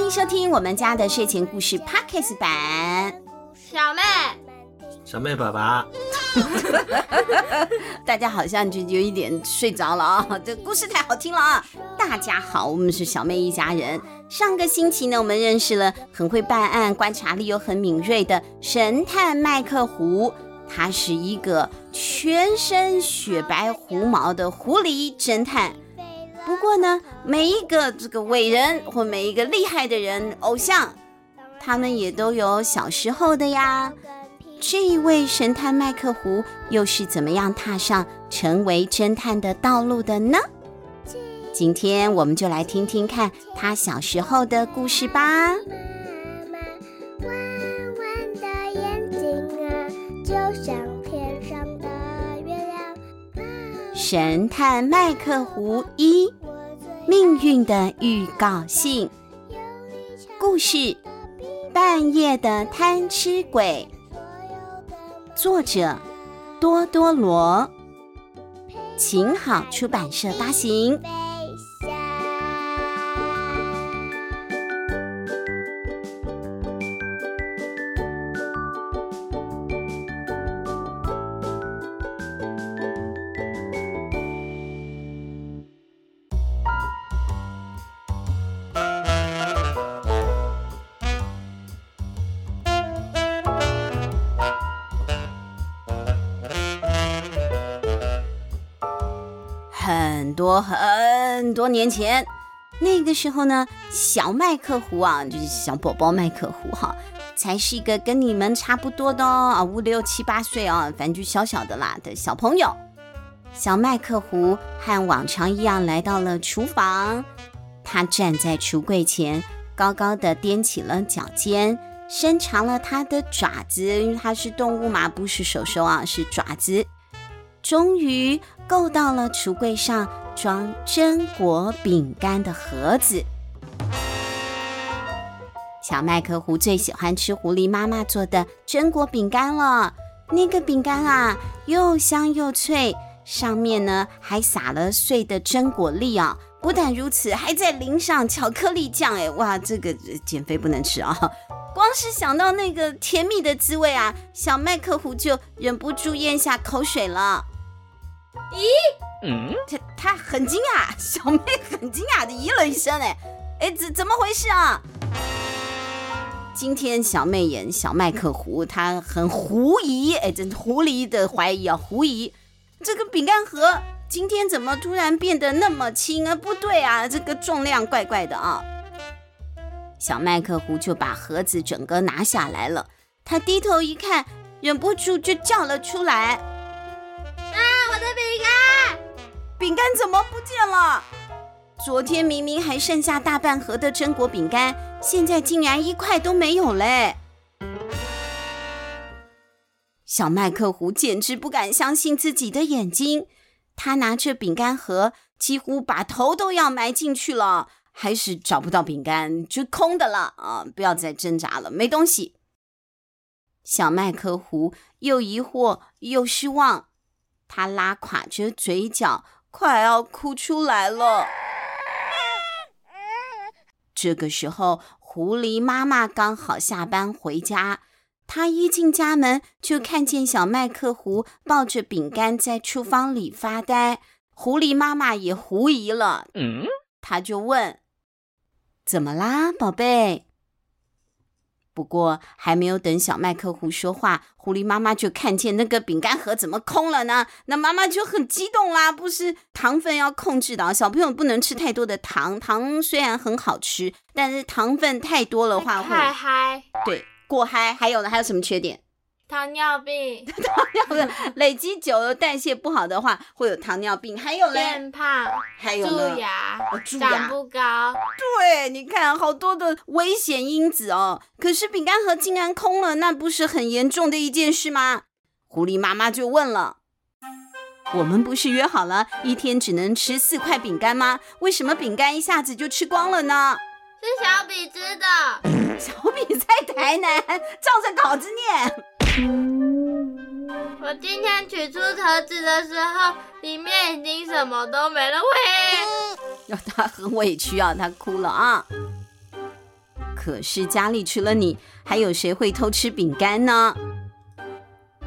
迎收听我们家的睡前故事 Podcast 版。小妹，小妹爸爸，大家好像就有一点睡着了啊！这故事太好听了啊！大家好，我们是小妹一家人。上个星期呢，我们认识了很会办案、观察力又很敏锐的神探麦克胡。他是一个全身雪白狐毛的狐狸侦探。不过呢，每一个这个伟人或每一个厉害的人偶像，他们也都有小时候的呀。这一位神探麦克胡又是怎么样踏上成为侦探的道路的呢？今天我们就来听听看他小时候的故事吧。妈妈弯弯的眼睛啊，就像神探麦克胡一，命运的预告信。故事：半夜的贪吃鬼。作者：多多罗，晴好出版社发行。多很多年前，那个时候呢，小麦克胡啊，就是小宝宝麦克胡哈、才是一个跟你们差不多的啊，五六七八岁啊，反正就小小的啦的小朋友。小麦克胡和往常一样来到了厨房，他站在橱柜前，高高的踮起了脚尖，伸长了他的爪子，因为他是动物嘛，不是手手啊，是爪子。终于够到了橱柜上装榛果饼干的盒子。小麦克胡最喜欢吃狐狸妈妈做的榛果饼干了。那个饼干啊，又香又脆，上面呢还撒了碎的榛果粒啊。不但如此，还在淋上巧克力酱。哎，哇，这个减肥不能吃啊！光是想到那个甜蜜的滋味啊，小麦克胡就忍不住咽下口水了。咦，嗯，他他很惊讶，小妹很惊讶的咦了一声，哎，哎，怎怎么回事啊？今天小妹演小麦克胡，她很狐疑，哎，真狐狸的怀疑啊，狐疑这个饼干盒今天怎么突然变得那么轻啊？不对啊，这个重量怪怪的啊！小麦克胡就把盒子整个拿下来了，他低头一看，忍不住就叫了出来。饼干怎么不见了？昨天明明还剩下大半盒的榛果饼干，现在竟然一块都没有嘞！小麦克胡简直不敢相信自己的眼睛，他拿着饼干盒，几乎把头都要埋进去了，还是找不到饼干，就空的了啊！不要再挣扎了，没东西。小麦克胡又疑惑又失望。他拉垮着嘴角，快要哭出来了。这个时候，狐狸妈妈刚好下班回家，她一进家门就看见小麦克狐抱着饼干在厨房里发呆。狐狸妈妈也狐疑了，嗯，她就问：“怎么啦，宝贝？”不过还没有等小麦克狐说话，狐狸妈妈就看见那个饼干盒怎么空了呢？那妈妈就很激动啦，不是糖分要控制的，小朋友不能吃太多的糖。糖虽然很好吃，但是糖分太多的话会太嗨，对，过嗨。还有呢？还有什么缺点？糖尿病，糖尿病累积久了，代谢不好的话会有糖尿病。还有呢？变胖，还有蛀牙，哦、蛀牙，长不高。对，你看好多的危险因子哦。可是饼干盒竟然空了，那不是很严重的一件事吗？狐狸妈妈就问了：“我们不是约好了一天只能吃四块饼干吗？为什么饼干一下子就吃光了呢？”是小比吃的，小比在台南照着稿子念。我今天取出盒子的时候，里面已经什么都没了。喂，要他很委屈啊，他哭了啊。可是家里除了你，还有谁会偷吃饼干呢？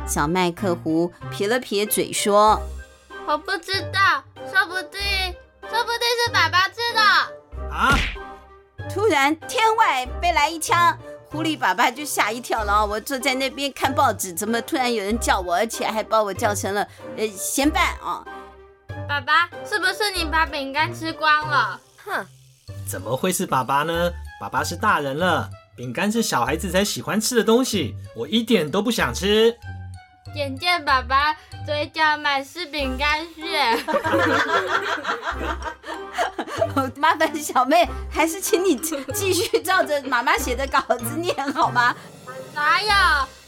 小麦克胡撇了撇嘴说：“我不知道，说不定，说不定是爸爸吃的。”啊！突然天外飞来一枪，狐狸爸爸就吓一跳了啊。我坐在那边看报纸，怎么突然有人叫我，而且还把我叫成了呃咸饭啊？爸爸，是不是你把饼干吃光了？哼！怎么会是爸爸呢？爸爸是大人了，饼干是小孩子才喜欢吃的东西，我一点都不想吃。眼见爸爸嘴角满是饼干屑，麻烦小妹，还是请你继续照着妈妈写的稿子念好吗？哪有？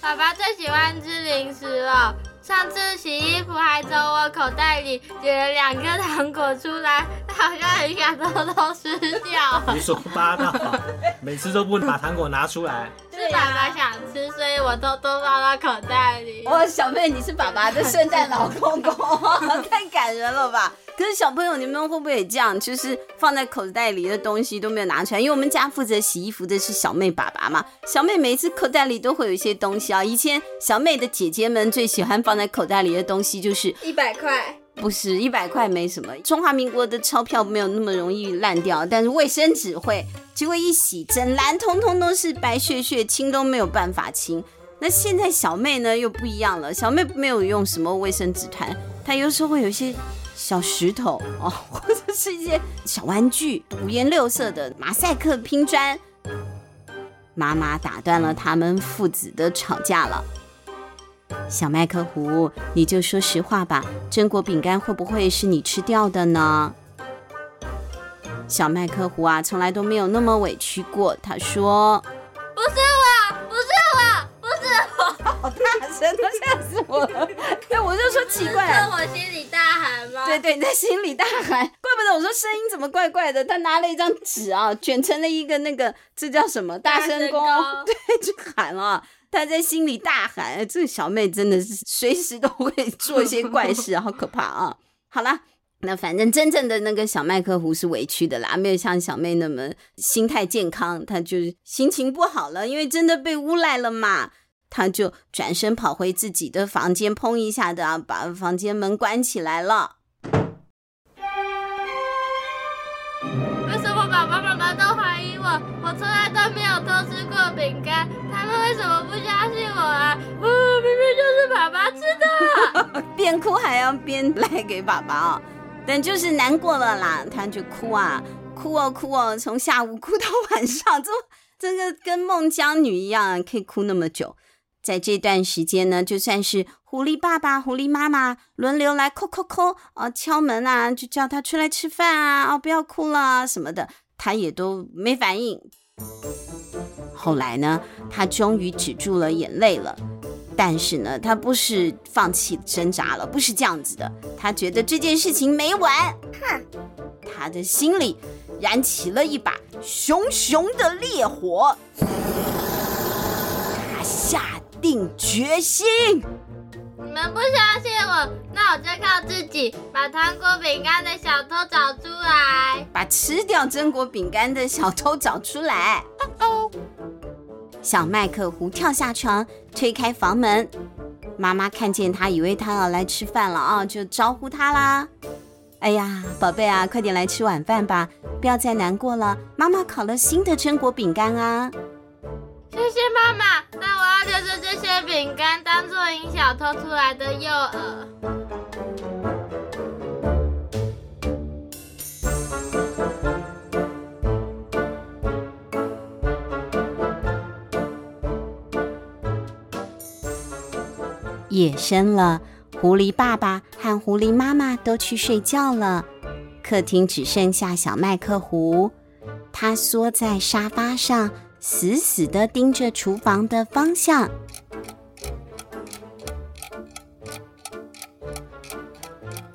爸爸最喜欢吃零食了。上次洗衣服还从我口袋里捡了两颗糖果出来，好像很想偷偷吃掉。胡说八道，每次都不把糖果拿出来。是爸爸想吃，所以我偷偷放到口袋里。哦，小妹，你是爸爸的圣诞老公公，太感人了吧？可是小朋友，你们会不会也这样？就是放在口袋里的东西都没有拿出来？因为我们家负责洗衣服的是小妹爸爸嘛。小妹每次口袋里都会有一些东西啊。以前小妹的姐姐们最喜欢放在口袋里的东西就是一百块，不是一百块没什么。中华民国的钞票没有那么容易烂掉，但是卫生纸会，结果一洗整篮通通都是白屑屑，清都没有办法清。那现在小妹呢又不一样了，小妹没有用什么卫生纸团，她有时候会有一些。小石头哦，或者是一些小玩具，五颜六色的马赛克拼砖。妈妈打断了他们父子的吵架了。小麦克胡，你就说实话吧，榛果饼干会不会是你吃掉的呢？小麦克胡啊，从来都没有那么委屈过。他说：“不是我，不是我，不是我。”好大声，都吓死我了。对，我就说奇怪了，我心里大喊吗。对对，在心里大喊，怪不得我说声音怎么怪怪的。他拿了一张纸啊，卷成了一个那个，这叫什么？大声公，对，就喊了。他在心里大喊，这个小妹真的是随时都会做一些怪事，好可怕啊！好了，那反正真正的那个小麦克胡是委屈的啦，没有像小妹那么心态健康，他就心情不好了，因为真的被诬赖了嘛。他就转身跑回自己的房间，砰一下的啊，把房间门关起来了。边哭还要边赖给爸爸啊，但就是难过了啦，他就哭啊，哭哦哭哦，从下午哭到晚上，就真的跟孟姜女一样，可以哭那么久。在这段时间呢，就算是狐狸爸爸、狐狸妈妈轮流来叩叩叩啊，敲门啊，就叫他出来吃饭啊，哦，不要哭了什么的，他也都没反应。后来呢，他终于止住了眼泪了，但是呢，他不是放弃挣扎了，不是这样子的，他觉得这件事情没完，哼，他的心里燃起了一把熊熊的烈火，他下。定决心！你们不相信我，那我就靠自己把糖果饼干的小偷找出来，把吃掉榛果饼干的小偷找出来。哦，小麦克胡跳下床，推开房门。妈妈看见他，以为他要来吃饭了啊，就招呼他啦。哎呀，宝贝啊，快点来吃晚饭吧，不要再难过了。妈妈烤了新的榛果饼干啊。谢谢妈妈，那我要留着这些饼干当做引小偷出来的诱饵。夜深了，狐狸爸爸和狐狸妈妈都去睡觉了，客厅只剩下小麦克狐，他缩在沙发上。死死地盯着厨房的方向，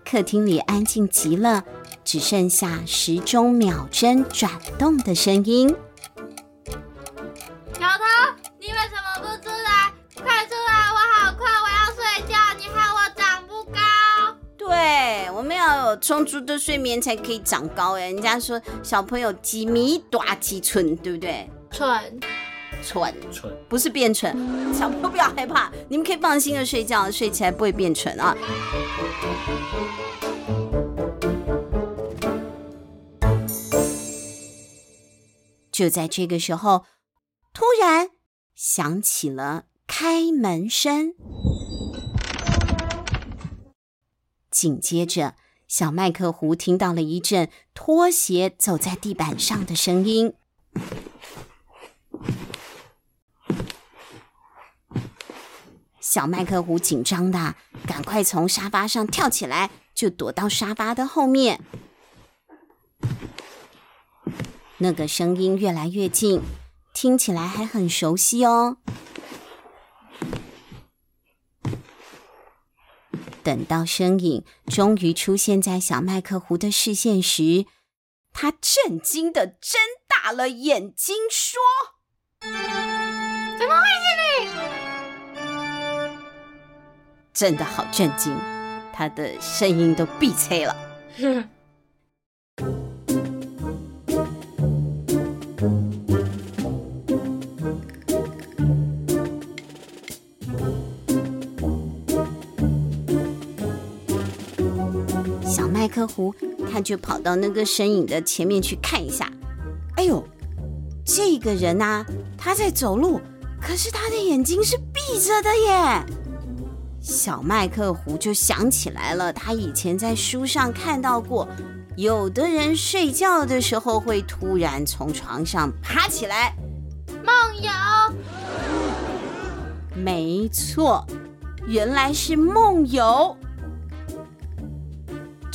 客厅里安静极了，只剩下时钟秒针转动的声音。有充足的睡眠才可以长高。哎，人家说小朋友几米大几寸，对不对？寸，蠢蠢，不是变蠢。小朋友不要害怕，你们可以放心的睡觉，睡起来不会变蠢啊。就在这个时候，突然响起了开门声，紧接着。小麦克胡听到了一阵拖鞋走在地板上的声音，小麦克胡紧张的赶快从沙发上跳起来，就躲到沙发的后面。那个声音越来越近，听起来还很熟悉哦。等到身影终于出现在小麦克胡的视线时，他震惊的睁大了眼睛，说：“怎么会是你？”真的好震惊，他的声音都闭塞了。麦克胡，他就跑到那个身影的前面去看一下。哎呦，这个人呐，他在走路，可是他的眼睛是闭着的耶。小麦克胡就想起来了，他以前在书上看到过，有的人睡觉的时候会突然从床上爬起来。梦游。没错，原来是梦游。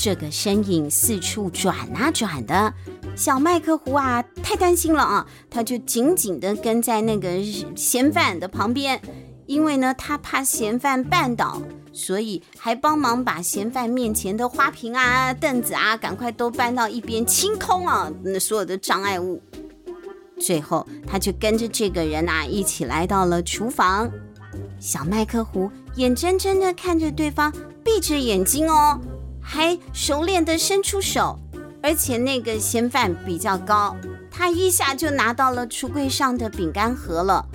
这个身影四处转啊转的，小麦克胡啊，太担心了啊！他就紧紧地跟在那个嫌犯的旁边，因为呢，他怕嫌犯绊倒，所以还帮忙把嫌犯面前的花瓶啊、凳子啊，赶快都搬到一边清空啊，那所有的障碍物。最后，他就跟着这个人啊，一起来到了厨房。小麦克胡眼睁睁地看着对方闭着眼睛哦。还熟练地伸出手，而且那个嫌犯比较高，他一下就拿到了橱柜上的饼干盒了。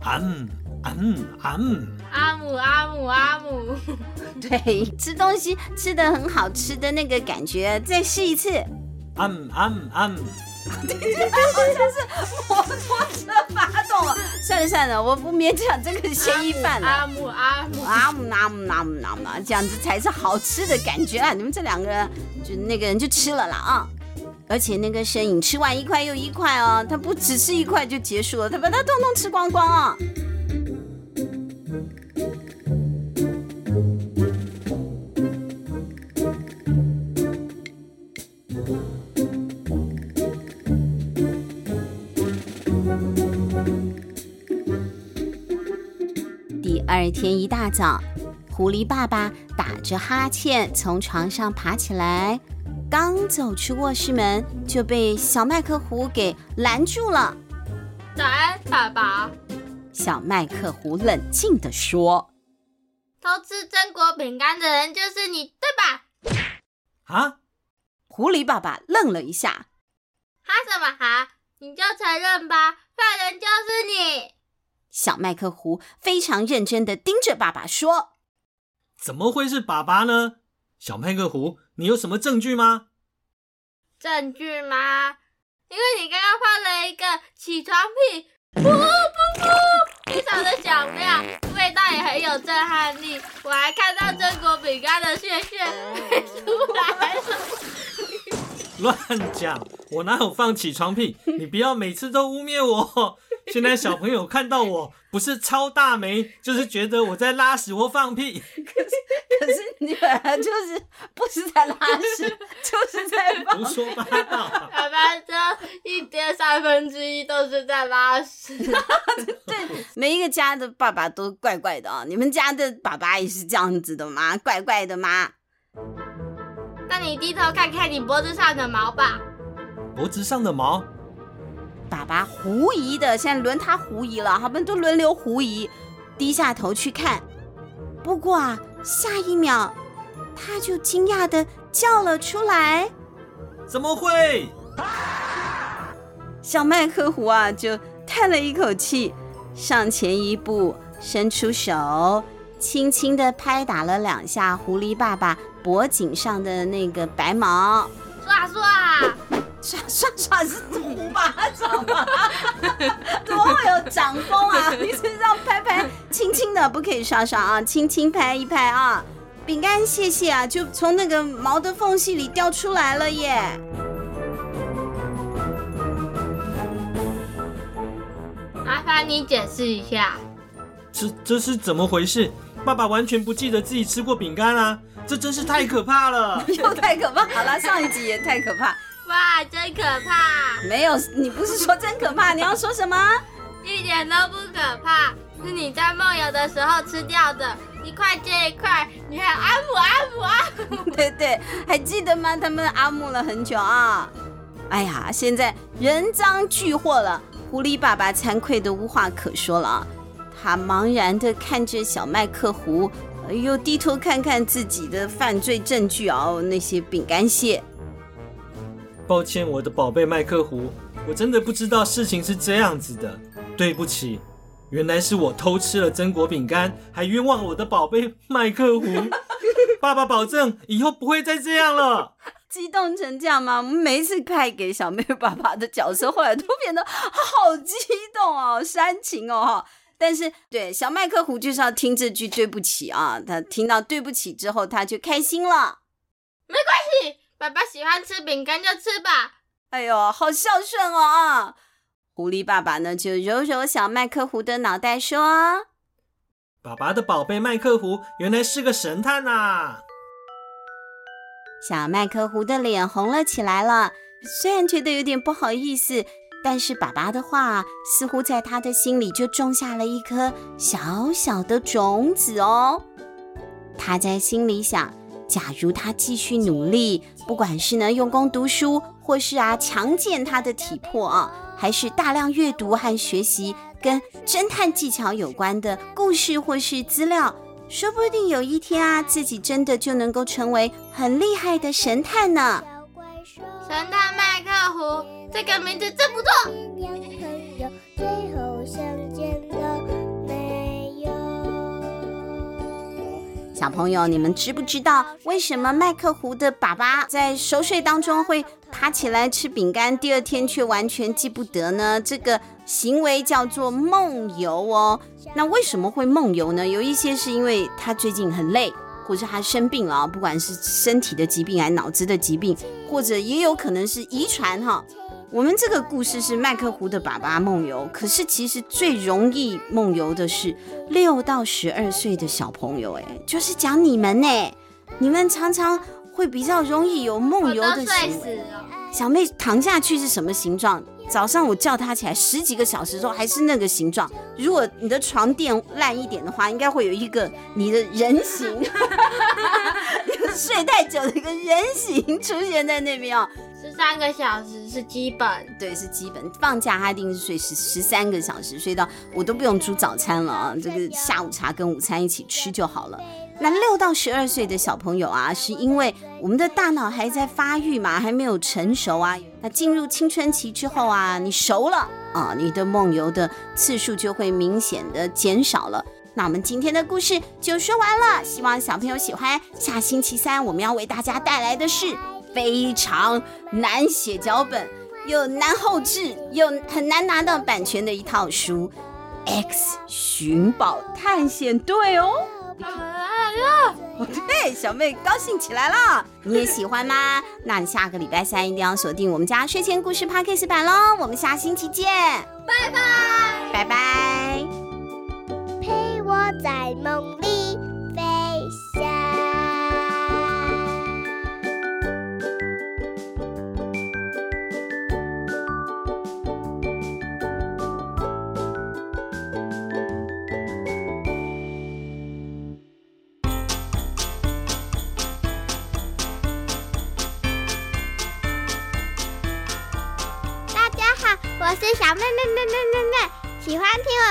阿姆阿姆啊姆阿姆阿姆阿姆，对，吃东西吃的很好吃的那个感觉，再试一次。阿姆阿姆阿姆。对对对，好像是摩托车发动了。算了算了，我不勉强这个嫌疑犯了。阿姆阿姆阿姆阿姆阿姆阿姆，这样子才是好吃的感觉啊！你们这两个人，就那个人就吃了啦啊！而且那个身影吃完一块又一块哦，他不只吃一块就结束了，他把它通通吃光光啊！第二天一大早，狐狸爸爸打着哈欠从床上爬起来，刚走出卧室门，就被小麦克狐给拦住了。早安，爸爸。小麦克狐冷静地说：“偷吃榛果饼干的人就是你，对吧？”啊！狐狸爸爸愣了一下。哈什么哈？你就承认吧，犯人就是你。小麦克胡非常认真地盯着爸爸说：“怎么会是爸爸呢？小麦克胡，你有什么证据吗？”证据吗？因为你刚刚放了一个起床屁，噗噗噗，非常的响亮，味道也很有震撼力。我还看到榛果饼干的屑屑飞出来了。乱讲！我哪有放起床屁？你不要每次都污蔑我。现在小朋友看到我不是超大眉，就是觉得我在拉屎或放屁。可是可是你本来就是不是在拉屎，就是在放屁。胡说八道！爸爸说一天三分之一都是在拉屎。对，每一个家的爸爸都怪怪的啊！你们家的爸爸也是这样子的吗？怪怪的吗？那你低头看看你脖子上的毛吧。脖子上的毛。爸爸狐疑的，现在轮他狐疑了，他们都轮流狐疑，低下头去看。不过啊，下一秒他就惊讶的叫了出来：“怎么会？”小麦克胡啊就叹了一口气，上前一步，伸出手，轻轻地拍打了两下狐狸爸爸脖颈上的那个白毛，刷刷。刷刷刷是五巴掌吗？怎么会有掌风啊？你是这样拍拍，轻轻的，不可以刷刷啊，轻轻拍一拍啊。饼干谢谢啊，就从那个毛的缝隙里掉出来了耶。麻烦你解释一下，这这是怎么回事？爸爸完全不记得自己吃过饼干啊，这真是太可怕了。又太可怕，好了，上一集也太可怕。哇，真可怕！没有，你不是说真可怕？你要说什么？一点都不可怕，是你在梦游的时候吃掉的，一块接一块，你还阿姆阿姆阿姆。对对，还记得吗？他们阿姆了很久啊。哎呀，现在人赃俱获了，狐狸爸爸惭愧的无话可说了啊。他茫然的看着小麦克胡，又低头看看自己的犯罪证据哦，那些饼干屑。抱歉，我的宝贝麦克胡，我真的不知道事情是这样子的，对不起，原来是我偷吃了榛果饼干，还冤枉我的宝贝麦克胡。爸爸保证以后不会再这样了。激动成这样吗？我们每一次派给小妹爸爸的角色，后来都变得好激动哦，煽情哦。但是对小麦克胡就是要听这句对不起啊，他听到对不起之后，他就开心了。没关系。爸爸喜欢吃饼干就吃吧。哎呦，好孝顺哦啊！狐狸爸爸呢，就揉揉小麦克狐的脑袋说：“爸爸的宝贝麦克狐原来是个神探呐！”小麦克狐的脸红了起来了，虽然觉得有点不好意思，但是爸爸的话似乎在他的心里就种下了一颗小小的种子哦。他在心里想。假如他继续努力，不管是呢用功读书，或是啊强健他的体魄啊，还是大量阅读和学习跟侦探技巧有关的故事或是资料，说不定有一天啊，自己真的就能够成为很厉害的神探呢。神探麦克胡，这个名字真不错。小朋友，你们知不知道为什么麦克胡的爸爸在熟睡当中会爬起来吃饼干，第二天却完全记不得呢？这个行为叫做梦游哦。那为什么会梦游呢？有一些是因为他最近很累，或者他生病了，不管是身体的疾病还是脑子的疾病，或者也有可能是遗传哈。我们这个故事是麦克胡的爸爸梦游，可是其实最容易梦游的是六到十二岁的小朋友，哎，就是讲你们呢，你们常常会比较容易有梦游的行为。小妹躺下去是什么形状？早上我叫她起来十几个小时之后还是那个形状。如果你的床垫烂一点的话，应该会有一个你的人形，睡太久的一个人形出现在那边哦。十三个小时是基本，对，是基本。放假他一定是睡十十三个小时，睡到我都不用煮早餐了啊，这个下午茶跟午餐一起吃就好了。那六到十二岁的小朋友啊，是因为我们的大脑还在发育嘛，还没有成熟啊。那进入青春期之后啊，你熟了啊，你的梦游的次数就会明显的减少了。那我们今天的故事就说完了，希望小朋友喜欢。下星期三我们要为大家带来的是。非常难写脚本，又难后置，又很难拿到版权的一套书，《X 寻宝探险队》哦。对，小妹高兴起来了，你也喜欢吗？那你下个礼拜三一定要锁定我们家睡前故事 Podcast 版喽。我们下星期见，拜拜，拜拜。陪我在梦里